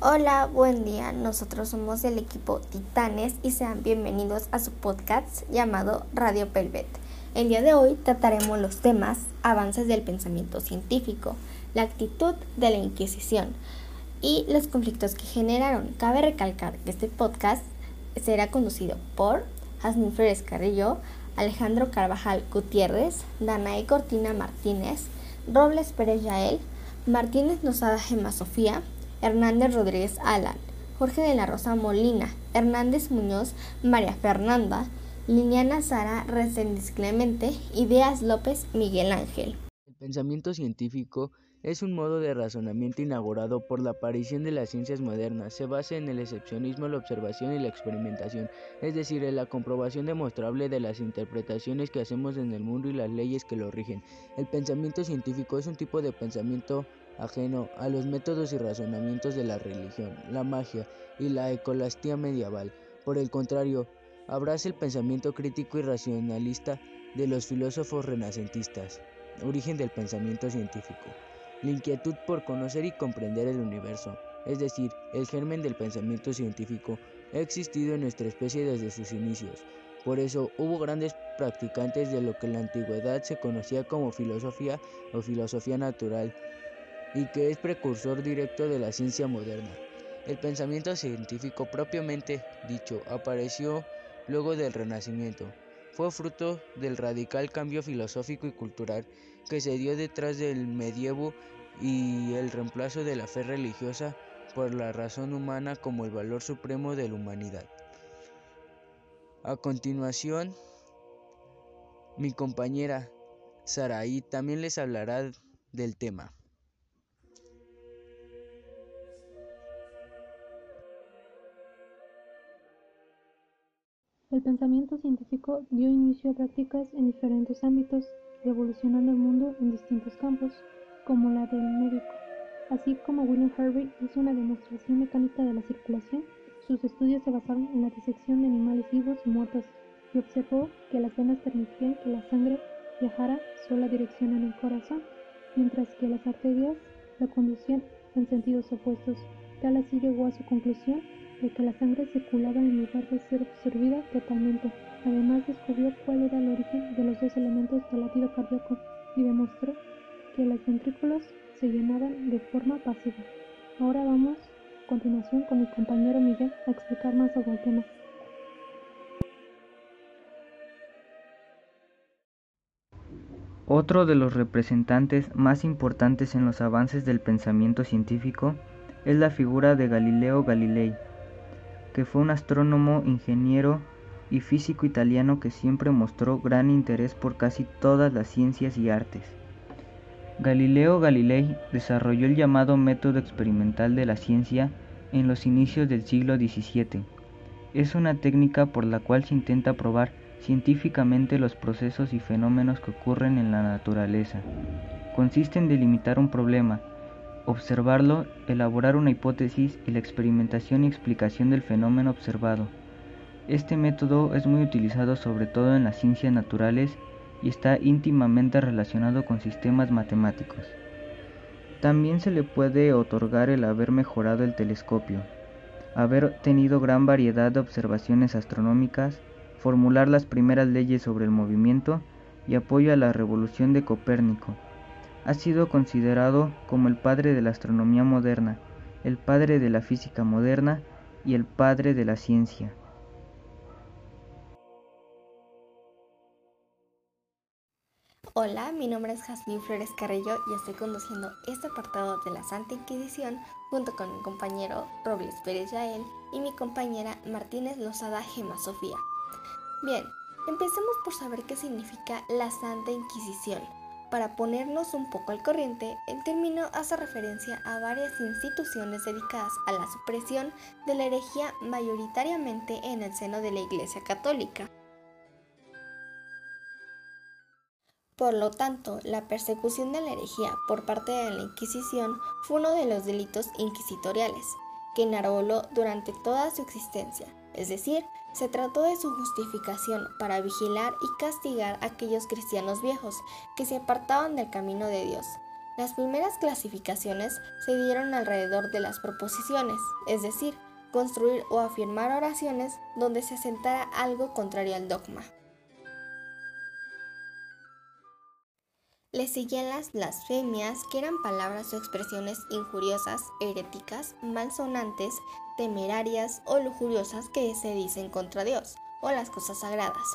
Hola, buen día. Nosotros somos el equipo Titanes y sean bienvenidos a su podcast llamado Radio Pelvet. El día de hoy trataremos los temas avances del pensamiento científico, la actitud de la Inquisición y los conflictos que generaron. Cabe recalcar que este podcast será conducido por Jasmine Flores Carrillo, Alejandro Carvajal Gutiérrez, Danae Cortina Martínez, Robles Pérez Yael, Martínez Nosada Gema Sofía, Hernández Rodríguez Alan, Jorge de la Rosa Molina, Hernández Muñoz, María Fernanda, Liliana Sara Reséndiz Clemente Díaz López Miguel Ángel. El pensamiento científico es un modo de razonamiento inaugurado por la aparición de las ciencias modernas. Se basa en el excepcionismo, la observación y la experimentación, es decir, en la comprobación demostrable de las interpretaciones que hacemos en el mundo y las leyes que lo rigen. El pensamiento científico es un tipo de pensamiento ajeno a los métodos y razonamientos de la religión, la magia y la ecolastía medieval. Por el contrario, abraza el pensamiento crítico y racionalista de los filósofos renacentistas, origen del pensamiento científico. La inquietud por conocer y comprender el universo, es decir, el germen del pensamiento científico, ha existido en nuestra especie desde sus inicios. Por eso hubo grandes practicantes de lo que en la antigüedad se conocía como filosofía o filosofía natural, y que es precursor directo de la ciencia moderna. El pensamiento científico propiamente dicho apareció luego del Renacimiento. Fue fruto del radical cambio filosófico y cultural que se dio detrás del medievo y el reemplazo de la fe religiosa por la razón humana como el valor supremo de la humanidad. A continuación, mi compañera Saraí también les hablará del tema. El pensamiento científico dio inicio a prácticas en diferentes ámbitos, revolucionando el mundo en distintos campos, como la del médico. Así como William Harvey hizo una demostración mecánica de la circulación, sus estudios se basaron en la disección de animales vivos y muertos y observó que las venas permitían que la sangre viajara sola dirección en el corazón, mientras que las arterias la conducían en sentidos opuestos. Tal así llegó a su conclusión de que la sangre circulaba en lugar de ser absorbida totalmente. Además descubrió cuál era el origen de los dos elementos del latido cardíaco y demostró que los ventrículos se llenaban de forma pasiva. Ahora vamos a continuación con mi compañero Miguel a explicar más sobre el tema. Otro de los representantes más importantes en los avances del pensamiento científico es la figura de Galileo Galilei, que fue un astrónomo, ingeniero y físico italiano que siempre mostró gran interés por casi todas las ciencias y artes. Galileo Galilei desarrolló el llamado método experimental de la ciencia en los inicios del siglo XVII. Es una técnica por la cual se intenta probar científicamente los procesos y fenómenos que ocurren en la naturaleza. Consiste en delimitar un problema, observarlo, elaborar una hipótesis y la experimentación y explicación del fenómeno observado. Este método es muy utilizado sobre todo en las ciencias naturales y está íntimamente relacionado con sistemas matemáticos. También se le puede otorgar el haber mejorado el telescopio, haber tenido gran variedad de observaciones astronómicas, formular las primeras leyes sobre el movimiento y apoyo a la revolución de Copérnico, ha sido considerado como el padre de la astronomía moderna, el padre de la física moderna y el padre de la ciencia. Hola, mi nombre es Jasmine Flores Carrillo y estoy conduciendo este apartado de la Santa Inquisición junto con mi compañero Robles Pérez Yael y mi compañera Martínez Lozada Gema Sofía. Bien, empecemos por saber qué significa la Santa Inquisición. Para ponernos un poco al corriente, el término hace referencia a varias instituciones dedicadas a la supresión de la herejía mayoritariamente en el seno de la Iglesia Católica. Por lo tanto, la persecución de la herejía por parte de la Inquisición fue uno de los delitos inquisitoriales que enarboló durante toda su existencia, es decir, se trató de su justificación para vigilar y castigar a aquellos cristianos viejos que se apartaban del camino de Dios. Las primeras clasificaciones se dieron alrededor de las proposiciones, es decir, construir o afirmar oraciones donde se asentara algo contrario al dogma. Le seguían las blasfemias, que eran palabras o expresiones injuriosas, heréticas, malsonantes, temerarias o lujuriosas que se dicen contra Dios o las cosas sagradas.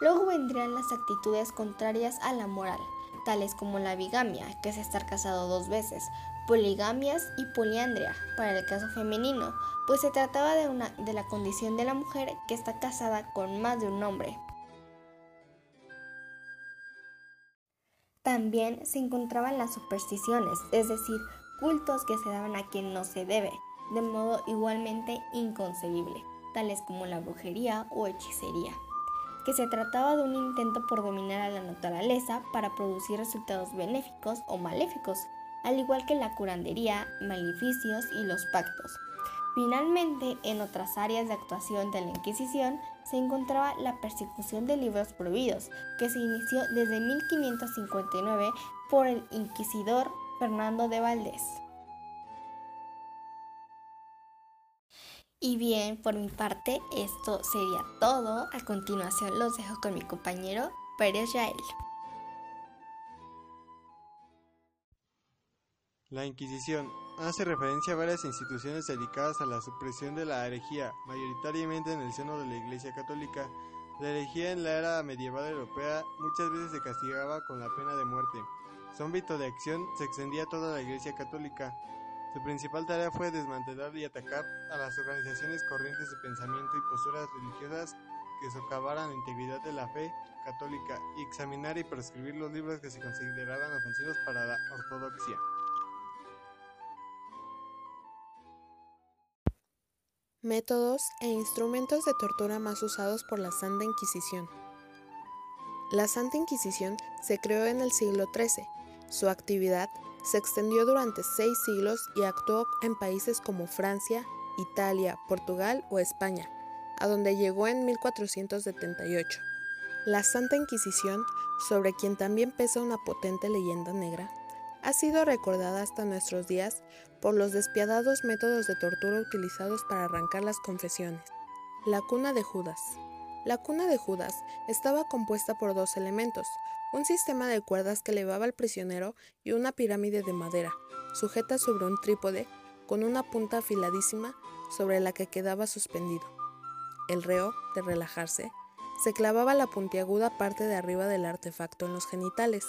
Luego vendrían las actitudes contrarias a la moral, tales como la bigamia, que es estar casado dos veces, poligamias y poliandria, para el caso femenino, pues se trataba de, la condición de la mujer que está casada con más de un hombre. También se encontraban las supersticiones, es decir, cultos que se daban a quien no se debe, de modo igualmente inconcebible, tales como la brujería o hechicería, que se trataba de un intento por dominar a la naturaleza para producir resultados benéficos o maléficos, al igual que la curandería, maleficios y los pactos. Finalmente, en otras áreas de actuación de la Inquisición se encontraba la persecución de libros prohibidos, que se inició desde 1559 por el inquisidor Fernando de Valdés. Y bien, por mi parte, esto sería todo. A continuación los dejo con mi compañero Pérez Yael. La Inquisición hace referencia a varias instituciones dedicadas a la supresión de la herejía, mayoritariamente en el seno de la Iglesia Católica. La herejía en la era medieval europea muchas veces se castigaba con la pena de muerte. Su ámbito de acción se extendía a toda la Iglesia Católica. Su principal tarea fue desmantelar y atacar a las organizaciones corrientes de pensamiento y posturas religiosas que socavaran la integridad de la fe católica y examinar y prescribir los libros que se consideraban ofensivos para la ortodoxia. Métodos e instrumentos de tortura más usados por la Santa Inquisición. La Santa Inquisición se creó en el siglo XIII. Su actividad se extendió durante seis siglos y actuó en países como Francia, Italia, Portugal o España, a donde llegó en 1478. La Santa Inquisición, sobre quien también pesa una potente leyenda negra, ha sido recordada hasta nuestros días por los despiadados métodos de tortura utilizados para arrancar las confesiones. La cuna de Judas. La cuna de Judas estaba compuesta por dos elementos, un sistema de cuerdas que elevaba al prisionero y una pirámide de madera, sujeta sobre un trípode con una punta afiladísima sobre la que quedaba suspendido. El reo, de relajarse, se clavaba la puntiaguda parte de arriba del artefacto en los genitales.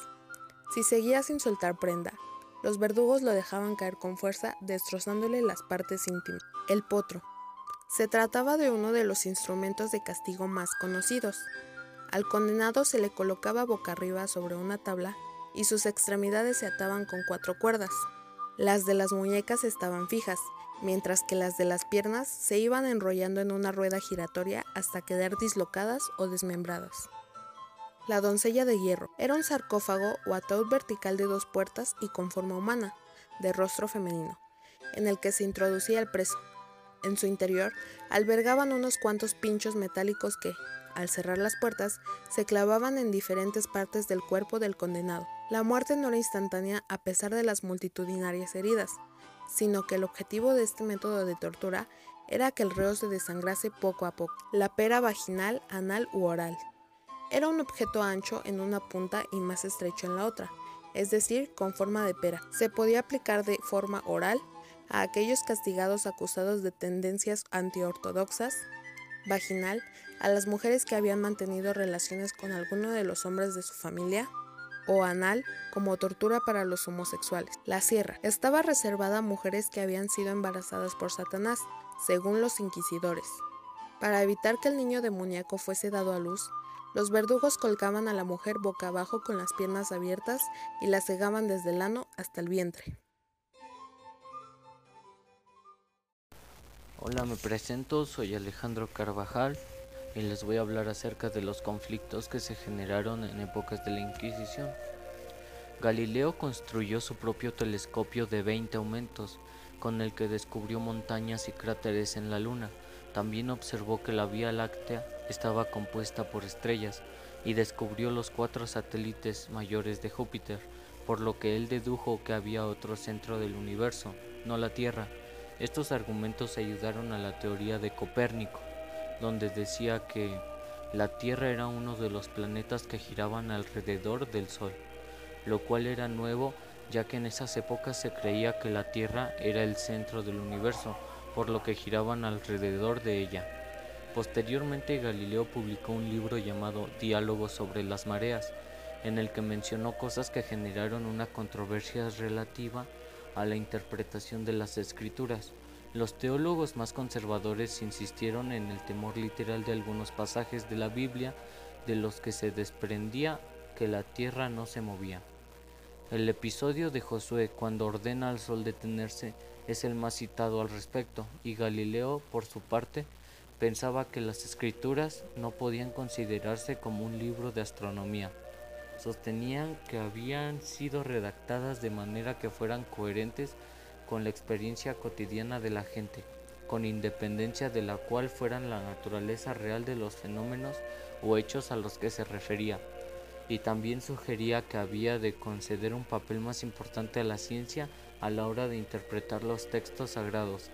Si seguía sin soltar prenda, los verdugos lo dejaban caer con fuerza, destrozándole las partes íntimas. El potro. Se trataba de uno de los instrumentos de castigo más conocidos. Al condenado se le colocaba boca arriba sobre una tabla y sus extremidades se ataban con cuatro cuerdas. Las de las muñecas estaban fijas, mientras que las de las piernas se iban enrollando en una rueda giratoria hasta quedar dislocadas o desmembradas. La doncella de hierro era un sarcófago o ataúd vertical de dos puertas y con forma humana, de rostro femenino, en el que se introducía el preso. En su interior albergaban unos cuantos pinchos metálicos que, al cerrar las puertas, se clavaban en diferentes partes del cuerpo del condenado. La muerte no era instantánea a pesar de las multitudinarias heridas, sino que el objetivo de este método de tortura era que el reo se desangrase poco a poco, la pera vaginal, anal u oral. Era un objeto ancho en una punta y más estrecho en la otra, es decir, con forma de pera. Se podía aplicar de forma oral a aquellos castigados acusados de tendencias antiortodoxas, vaginal a las mujeres que habían mantenido relaciones con alguno de los hombres de su familia, o anal como tortura para los homosexuales. La sierra estaba reservada a mujeres que habían sido embarazadas por Satanás, según los inquisidores. Para evitar que el niño demoníaco fuese dado a luz, los verdugos colgaban a la mujer boca abajo con las piernas abiertas y la cegaban desde el ano hasta el vientre. Hola, me presento, soy Alejandro Carvajal y les voy a hablar acerca de los conflictos que se generaron en épocas de la Inquisición. Galileo construyó su propio telescopio de 20 aumentos, con el que descubrió montañas y cráteres en la Luna. También observó que la Vía Láctea estaba compuesta por estrellas y descubrió los cuatro satélites mayores de Júpiter. por lo que él dedujo que había otro centro del universo, no la Tierra. Estos argumentos ayudaron a la teoría de Copérnico, donde decía que la Tierra era uno de los planetas que giraban alrededor del Sol, lo cual era nuevo ya que en esas épocas se creía que la Tierra era el centro del universo, por lo que giraban alrededor de ella. Posteriormente Galileo publicó un libro llamado Diálogos sobre las mareas, en el que mencionó cosas que generaron una controversia relativa a la interpretación de las escrituras. Los teólogos más conservadores insistieron en el temor literal de algunos pasajes de la Biblia de los que se desprendía que la tierra no se movía. El episodio de Josué cuando ordena al sol detenerse es el más citado al respecto, y Galileo, por su parte, pensaba que las escrituras no podían considerarse como un libro de astronomía. Sostenían que habían sido redactadas de manera que fueran coherentes con la experiencia cotidiana de la gente, con independencia de la cual fueran la naturaleza real de los fenómenos o hechos a los que se refería y también sugería que había de conceder un papel más importante a la ciencia a la hora de interpretar los textos sagrados,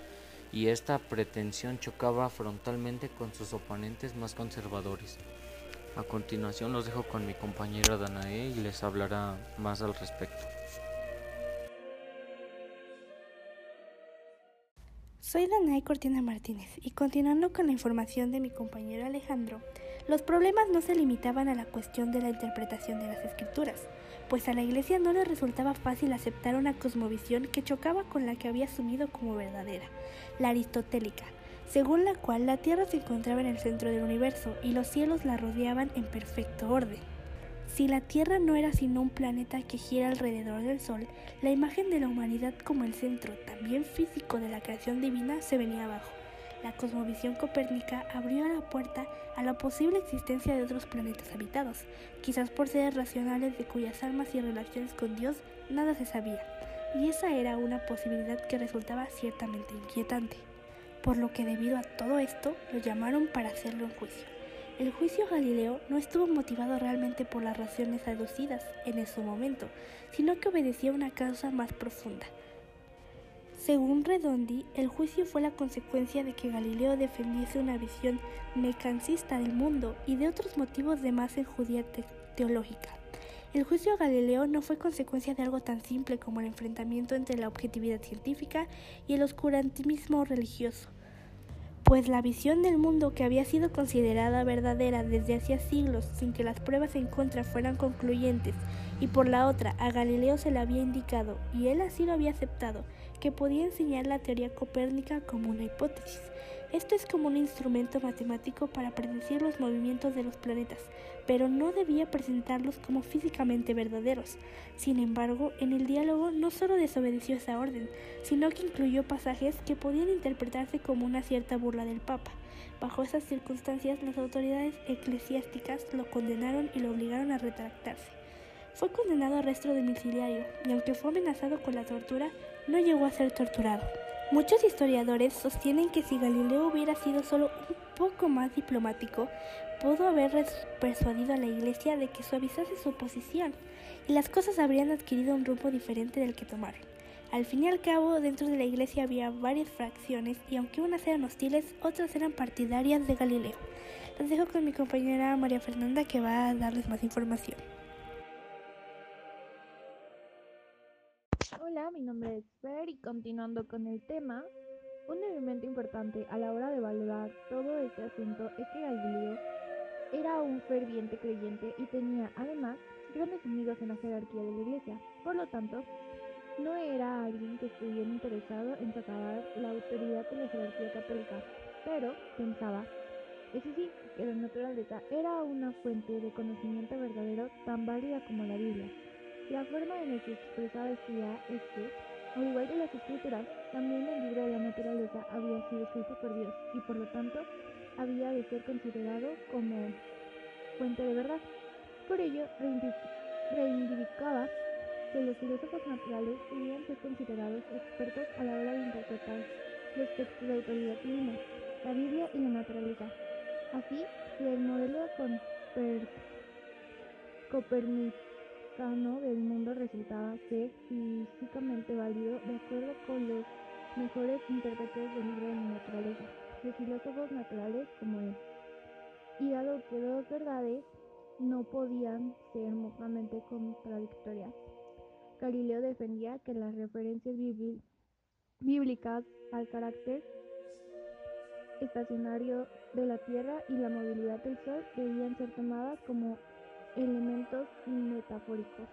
y esta pretensión chocaba frontalmente con sus oponentes más conservadores. A continuación los dejo con mi compañera Danae y les hablará más al respecto. Soy Danae Cortina Martínez y continuando con la información de mi compañero Alejandro, los problemas no se limitaban a la cuestión de la interpretación de las escrituras, pues a la iglesia no le resultaba fácil aceptar una cosmovisión que chocaba con la que había asumido como verdadera, la aristotélica, según la cual la Tierra se encontraba en el centro del universo y los cielos la rodeaban en perfecto orden. Si la Tierra no era sino un planeta que gira alrededor del Sol, la imagen de la humanidad como el centro también físico de la creación divina se venía abajo la cosmovisión copérnica abrió la puerta a la posible existencia de otros planetas habitados, quizás por seres racionales de cuyas almas y relaciones con Dios nada se sabía, y esa era una posibilidad que resultaba ciertamente inquietante. Por lo que debido a todo esto, lo llamaron para hacerlo en juicio. El juicio Galileo no estuvo motivado realmente por las razones aducidas en su momento, sino que obedecía a una causa más profunda, según Redondi, el juicio fue la consecuencia de que Galileo defendiese una visión mecancista del mundo y de otros motivos de más enjudía teológica. El juicio a Galileo no fue consecuencia de algo tan simple como el enfrentamiento entre la objetividad científica y el oscurantismo religioso, pues la visión del mundo que había sido considerada verdadera desde hacía siglos sin que las pruebas en contra fueran concluyentes, y por la otra a Galileo se le había indicado, y él así lo había aceptado, que podía enseñar la teoría copérnica como una hipótesis. Esto es como un instrumento matemático para predecir los movimientos de los planetas, pero no debía presentarlos como físicamente verdaderos. Sin embargo, en el diálogo no solo desobedeció esa orden, sino que incluyó pasajes que podían interpretarse como una cierta burla del Papa. Bajo esas circunstancias, las autoridades eclesiásticas lo condenaron y lo obligaron a retractarse. Fue condenado a arresto domiciliario y aunque fue amenazado con la tortura, no llegó a ser torturado. Muchos historiadores sostienen que si Galileo hubiera sido solo un poco más diplomático, pudo haber persuadido a la iglesia de que suavizase su posición y las cosas habrían adquirido un rumbo diferente del que tomaron. Al fin y al cabo, dentro de la iglesia había varias fracciones y aunque unas eran hostiles, otras eran partidarias de Galileo. Los dejo con mi compañera María Fernanda que va a darles más información. Mi nombre es Fer y continuando con el tema, un elemento importante a la hora de valorar todo este asunto es que Galileo era un ferviente creyente y tenía además grandes amigos en la jerarquía de la iglesia. Por lo tanto, no era alguien que estuviera interesado en socavar la autoridad de la jerarquía católica, pero pensaba, eso sí, que la naturaleza era una fuente de conocimiento verdadero tan válida como la Biblia. La forma en la que expresaba esta idea es que, al igual que las escrituras, también el libro de la naturaleza había sido escrito por Dios y por lo tanto había de ser considerado como fuente de verdad. Por ello, reivindicaba que los filósofos naturales debían ser considerados expertos a la hora de interpretar los textos de autoridad divina, la Biblia y la naturaleza. Así, si el modelo Copernicano arcano del mundo resultaba ser físicamente válido de acuerdo con los mejores intérpretes del libro de la naturaleza, de filósofos naturales como él. Y dado que dos verdades no podían ser mutuamente contradictorias, Galileo defendía que las referencias bíblicas al carácter estacionario de la Tierra y la movilidad del Sol debían ser tomadas como elementos metafóricos.